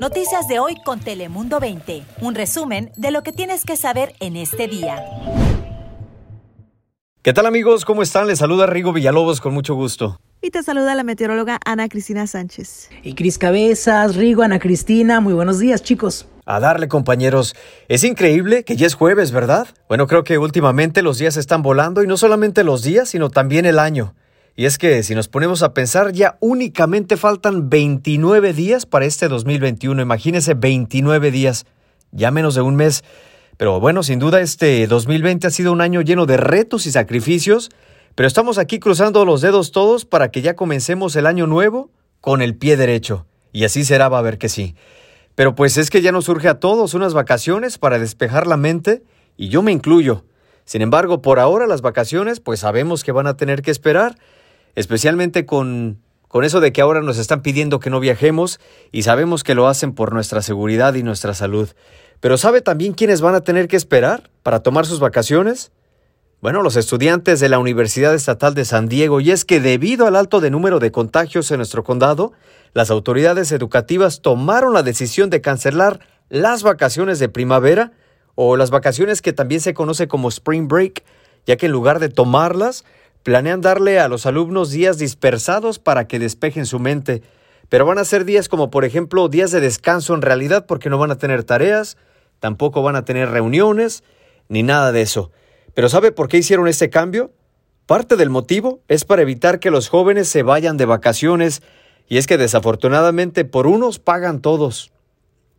Noticias de hoy con Telemundo 20. Un resumen de lo que tienes que saber en este día. ¿Qué tal amigos? ¿Cómo están? Les saluda Rigo Villalobos con mucho gusto. Y te saluda la meteoróloga Ana Cristina Sánchez. Y Cris Cabezas, Rigo, Ana Cristina, muy buenos días chicos. A darle compañeros. Es increíble que ya es jueves, ¿verdad? Bueno, creo que últimamente los días están volando y no solamente los días, sino también el año. Y es que si nos ponemos a pensar, ya únicamente faltan 29 días para este 2021. Imagínense 29 días, ya menos de un mes. Pero bueno, sin duda este 2020 ha sido un año lleno de retos y sacrificios, pero estamos aquí cruzando los dedos todos para que ya comencemos el año nuevo con el pie derecho. Y así será, va a ver que sí. Pero pues es que ya nos surge a todos unas vacaciones para despejar la mente, y yo me incluyo. Sin embargo, por ahora las vacaciones, pues sabemos que van a tener que esperar, especialmente con, con eso de que ahora nos están pidiendo que no viajemos, y sabemos que lo hacen por nuestra seguridad y nuestra salud. Pero ¿sabe también quiénes van a tener que esperar para tomar sus vacaciones? Bueno, los estudiantes de la Universidad Estatal de San Diego, y es que debido al alto de número de contagios en nuestro condado, las autoridades educativas tomaron la decisión de cancelar las vacaciones de primavera o las vacaciones que también se conoce como Spring Break, ya que en lugar de tomarlas, planean darle a los alumnos días dispersados para que despejen su mente pero van a ser días como por ejemplo días de descanso en realidad porque no van a tener tareas, tampoco van a tener reuniones, ni nada de eso. Pero ¿sabe por qué hicieron este cambio? Parte del motivo es para evitar que los jóvenes se vayan de vacaciones, y es que desafortunadamente por unos pagan todos.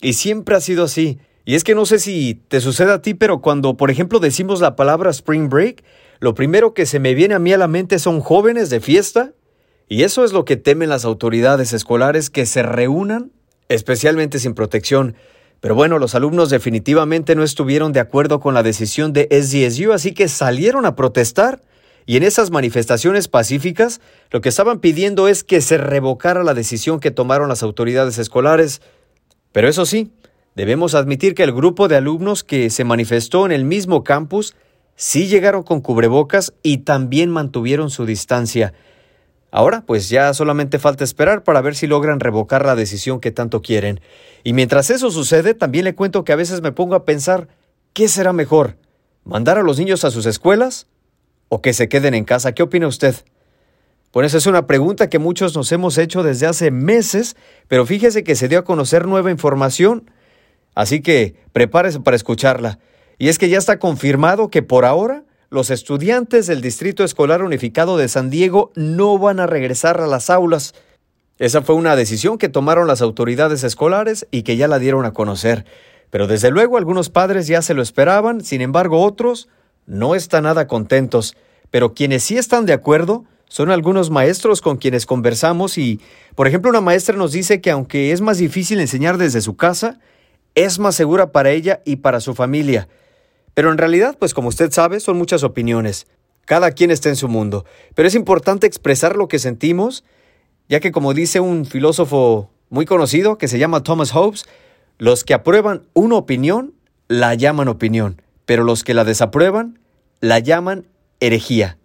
Y siempre ha sido así. Y es que no sé si te sucede a ti, pero cuando por ejemplo decimos la palabra Spring Break, lo primero que se me viene a mí a la mente son jóvenes de fiesta y eso es lo que temen las autoridades escolares, que se reúnan, especialmente sin protección. Pero bueno, los alumnos definitivamente no estuvieron de acuerdo con la decisión de SDSU, así que salieron a protestar. Y en esas manifestaciones pacíficas, lo que estaban pidiendo es que se revocara la decisión que tomaron las autoridades escolares. Pero eso sí, debemos admitir que el grupo de alumnos que se manifestó en el mismo campus sí llegaron con cubrebocas y también mantuvieron su distancia. Ahora, pues ya solamente falta esperar para ver si logran revocar la decisión que tanto quieren. Y mientras eso sucede, también le cuento que a veces me pongo a pensar, ¿qué será mejor? ¿Mandar a los niños a sus escuelas o que se queden en casa? ¿Qué opina usted? Pues es una pregunta que muchos nos hemos hecho desde hace meses, pero fíjese que se dio a conocer nueva información, así que prepárese para escucharla. Y es que ya está confirmado que por ahora los estudiantes del Distrito Escolar Unificado de San Diego no van a regresar a las aulas. Esa fue una decisión que tomaron las autoridades escolares y que ya la dieron a conocer. Pero desde luego algunos padres ya se lo esperaban, sin embargo otros no están nada contentos. Pero quienes sí están de acuerdo son algunos maestros con quienes conversamos y, por ejemplo, una maestra nos dice que aunque es más difícil enseñar desde su casa, es más segura para ella y para su familia. Pero en realidad, pues como usted sabe, son muchas opiniones. Cada quien está en su mundo. Pero es importante expresar lo que sentimos, ya que como dice un filósofo muy conocido que se llama Thomas Hobbes, los que aprueban una opinión la llaman opinión, pero los que la desaprueban la llaman herejía.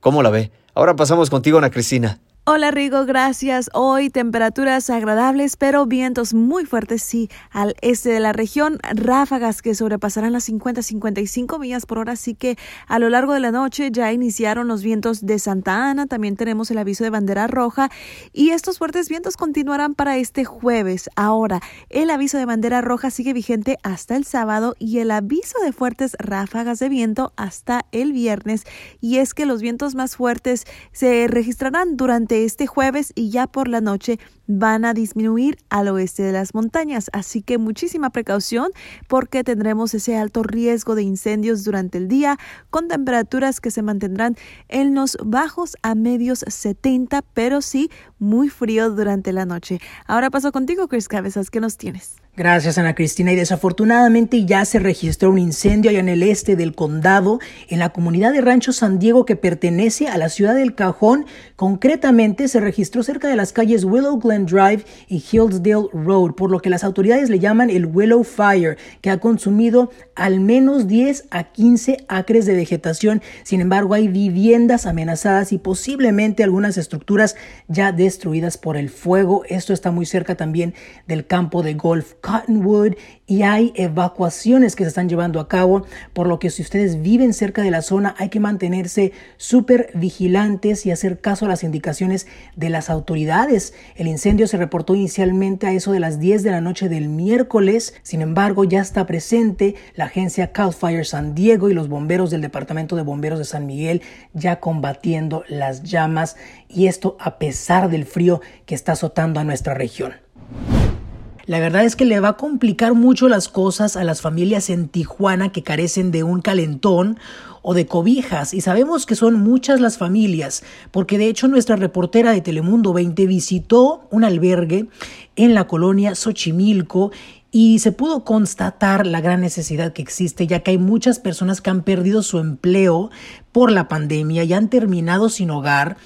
¿Cómo la ve? Ahora pasamos contigo, Ana Cristina. Hola Rigo, gracias. Hoy temperaturas agradables, pero vientos muy fuertes, sí, al este de la región, ráfagas que sobrepasarán las 50-55 millas por hora, así que a lo largo de la noche ya iniciaron los vientos de Santa Ana, también tenemos el aviso de bandera roja y estos fuertes vientos continuarán para este jueves. Ahora, el aviso de bandera roja sigue vigente hasta el sábado y el aviso de fuertes ráfagas de viento hasta el viernes y es que los vientos más fuertes se registrarán durante este jueves y ya por la noche van a disminuir al oeste de las montañas. Así que muchísima precaución porque tendremos ese alto riesgo de incendios durante el día con temperaturas que se mantendrán en los bajos a medios 70, pero sí muy frío durante la noche. Ahora paso contigo, Chris Cabezas, ¿qué nos tienes? Gracias Ana Cristina y desafortunadamente ya se registró un incendio allá en el este del condado en la comunidad de Rancho San Diego que pertenece a la ciudad del Cajón. Concretamente se registró cerca de las calles Willow Glen Drive y Hillsdale Road, por lo que las autoridades le llaman el Willow Fire, que ha consumido al menos 10 a 15 acres de vegetación. Sin embargo, hay viviendas amenazadas y posiblemente algunas estructuras ya de destruidas por el fuego. Esto está muy cerca también del campo de golf Cottonwood y hay evacuaciones que se están llevando a cabo, por lo que si ustedes viven cerca de la zona hay que mantenerse súper vigilantes y hacer caso a las indicaciones de las autoridades. El incendio se reportó inicialmente a eso de las 10 de la noche del miércoles, sin embargo ya está presente la agencia Cal Fire San Diego y los bomberos del Departamento de Bomberos de San Miguel ya combatiendo las llamas y esto a pesar del frío que está azotando a nuestra región. La verdad es que le va a complicar mucho las cosas a las familias en Tijuana que carecen de un calentón o de cobijas. Y sabemos que son muchas las familias porque de hecho nuestra reportera de Telemundo 20 visitó un albergue en la colonia Xochimilco y se pudo constatar la gran necesidad que existe ya que hay muchas personas que han perdido su empleo por la pandemia y han terminado sin hogar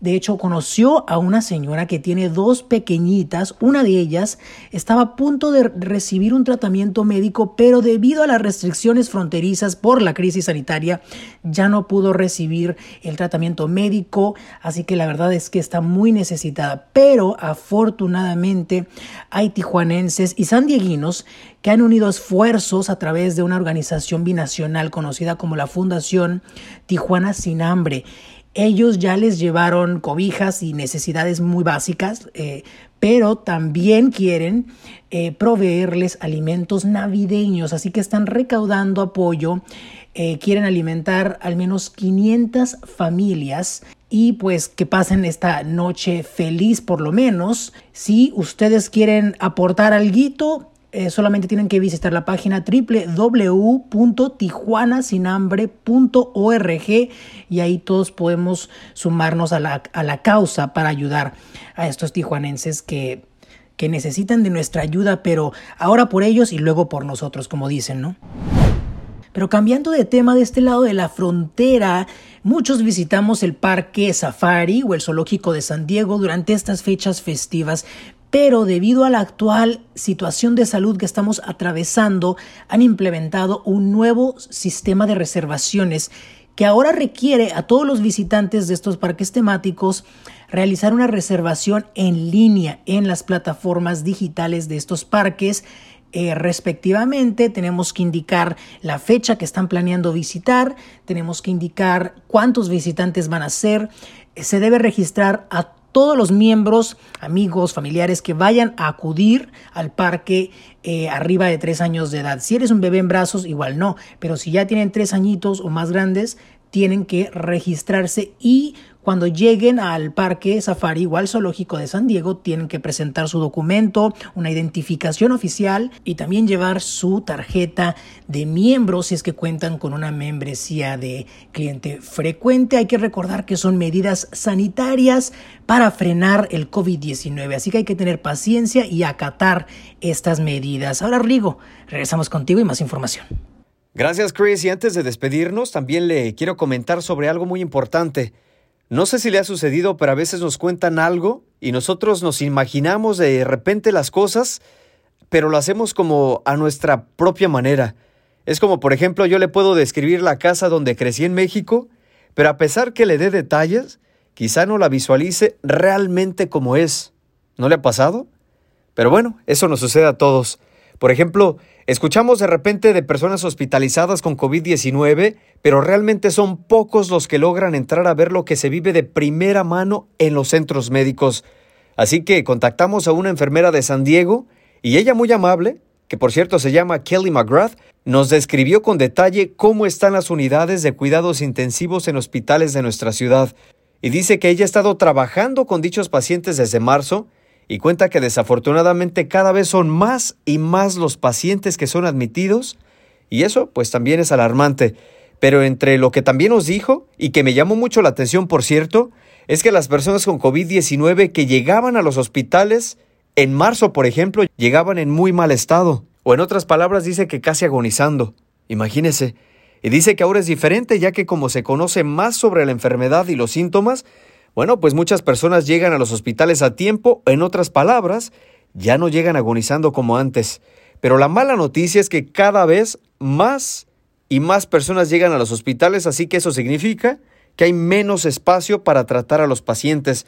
de hecho, conoció a una señora que tiene dos pequeñitas. Una de ellas estaba a punto de recibir un tratamiento médico, pero debido a las restricciones fronterizas por la crisis sanitaria, ya no pudo recibir el tratamiento médico. Así que la verdad es que está muy necesitada. Pero afortunadamente hay tijuanenses y sandieguinos que han unido esfuerzos a través de una organización binacional conocida como la Fundación Tijuana Sin Hambre. Ellos ya les llevaron cobijas y necesidades muy básicas, eh, pero también quieren eh, proveerles alimentos navideños, así que están recaudando apoyo, eh, quieren alimentar al menos 500 familias y pues que pasen esta noche feliz por lo menos. Si ustedes quieren aportar algo, eh, solamente tienen que visitar la página www.tijuanasinhambre.org y ahí todos podemos sumarnos a la, a la causa para ayudar a estos tijuanenses que, que necesitan de nuestra ayuda, pero ahora por ellos y luego por nosotros, como dicen, ¿no? Pero cambiando de tema, de este lado de la frontera, muchos visitamos el Parque Safari o el Zoológico de San Diego durante estas fechas festivas, pero debido a la actual situación de salud que estamos atravesando, han implementado un nuevo sistema de reservaciones que ahora requiere a todos los visitantes de estos parques temáticos realizar una reservación en línea en las plataformas digitales de estos parques. Eh, respectivamente, tenemos que indicar la fecha que están planeando visitar, tenemos que indicar cuántos visitantes van a ser, se debe registrar a todos los miembros, amigos, familiares que vayan a acudir al parque eh, arriba de tres años de edad. Si eres un bebé en brazos, igual no, pero si ya tienen tres añitos o más grandes, tienen que registrarse y cuando lleguen al parque safari o al zoológico de San Diego tienen que presentar su documento, una identificación oficial y también llevar su tarjeta de miembro si es que cuentan con una membresía de cliente frecuente. Hay que recordar que son medidas sanitarias para frenar el COVID-19, así que hay que tener paciencia y acatar estas medidas. Ahora Rigo, regresamos contigo y más información. Gracias Chris y antes de despedirnos también le quiero comentar sobre algo muy importante. No sé si le ha sucedido, pero a veces nos cuentan algo y nosotros nos imaginamos de repente las cosas, pero lo hacemos como a nuestra propia manera. Es como, por ejemplo, yo le puedo describir la casa donde crecí en México, pero a pesar que le dé detalles, quizá no la visualice realmente como es. ¿No le ha pasado? Pero bueno, eso nos sucede a todos. Por ejemplo, escuchamos de repente de personas hospitalizadas con COVID-19, pero realmente son pocos los que logran entrar a ver lo que se vive de primera mano en los centros médicos. Así que contactamos a una enfermera de San Diego y ella muy amable, que por cierto se llama Kelly McGrath, nos describió con detalle cómo están las unidades de cuidados intensivos en hospitales de nuestra ciudad. Y dice que ella ha estado trabajando con dichos pacientes desde marzo y cuenta que desafortunadamente cada vez son más y más los pacientes que son admitidos y eso pues también es alarmante. Pero entre lo que también nos dijo y que me llamó mucho la atención por cierto, es que las personas con COVID-19 que llegaban a los hospitales en marzo, por ejemplo, llegaban en muy mal estado. O en otras palabras dice que casi agonizando. Imagínese. Y dice que ahora es diferente ya que como se conoce más sobre la enfermedad y los síntomas, bueno, pues muchas personas llegan a los hospitales a tiempo, en otras palabras, ya no llegan agonizando como antes. Pero la mala noticia es que cada vez más y más personas llegan a los hospitales, así que eso significa que hay menos espacio para tratar a los pacientes.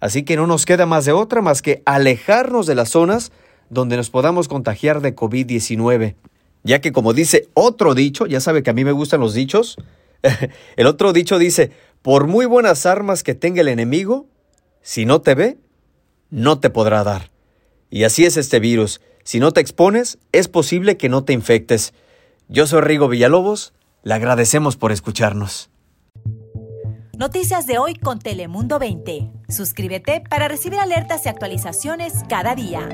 Así que no nos queda más de otra más que alejarnos de las zonas donde nos podamos contagiar de COVID-19. Ya que como dice otro dicho, ya sabe que a mí me gustan los dichos, el otro dicho dice, por muy buenas armas que tenga el enemigo, si no te ve, no te podrá dar. Y así es este virus. Si no te expones, es posible que no te infectes. Yo soy Rigo Villalobos, le agradecemos por escucharnos. Noticias de hoy con Telemundo 20. Suscríbete para recibir alertas y actualizaciones cada día.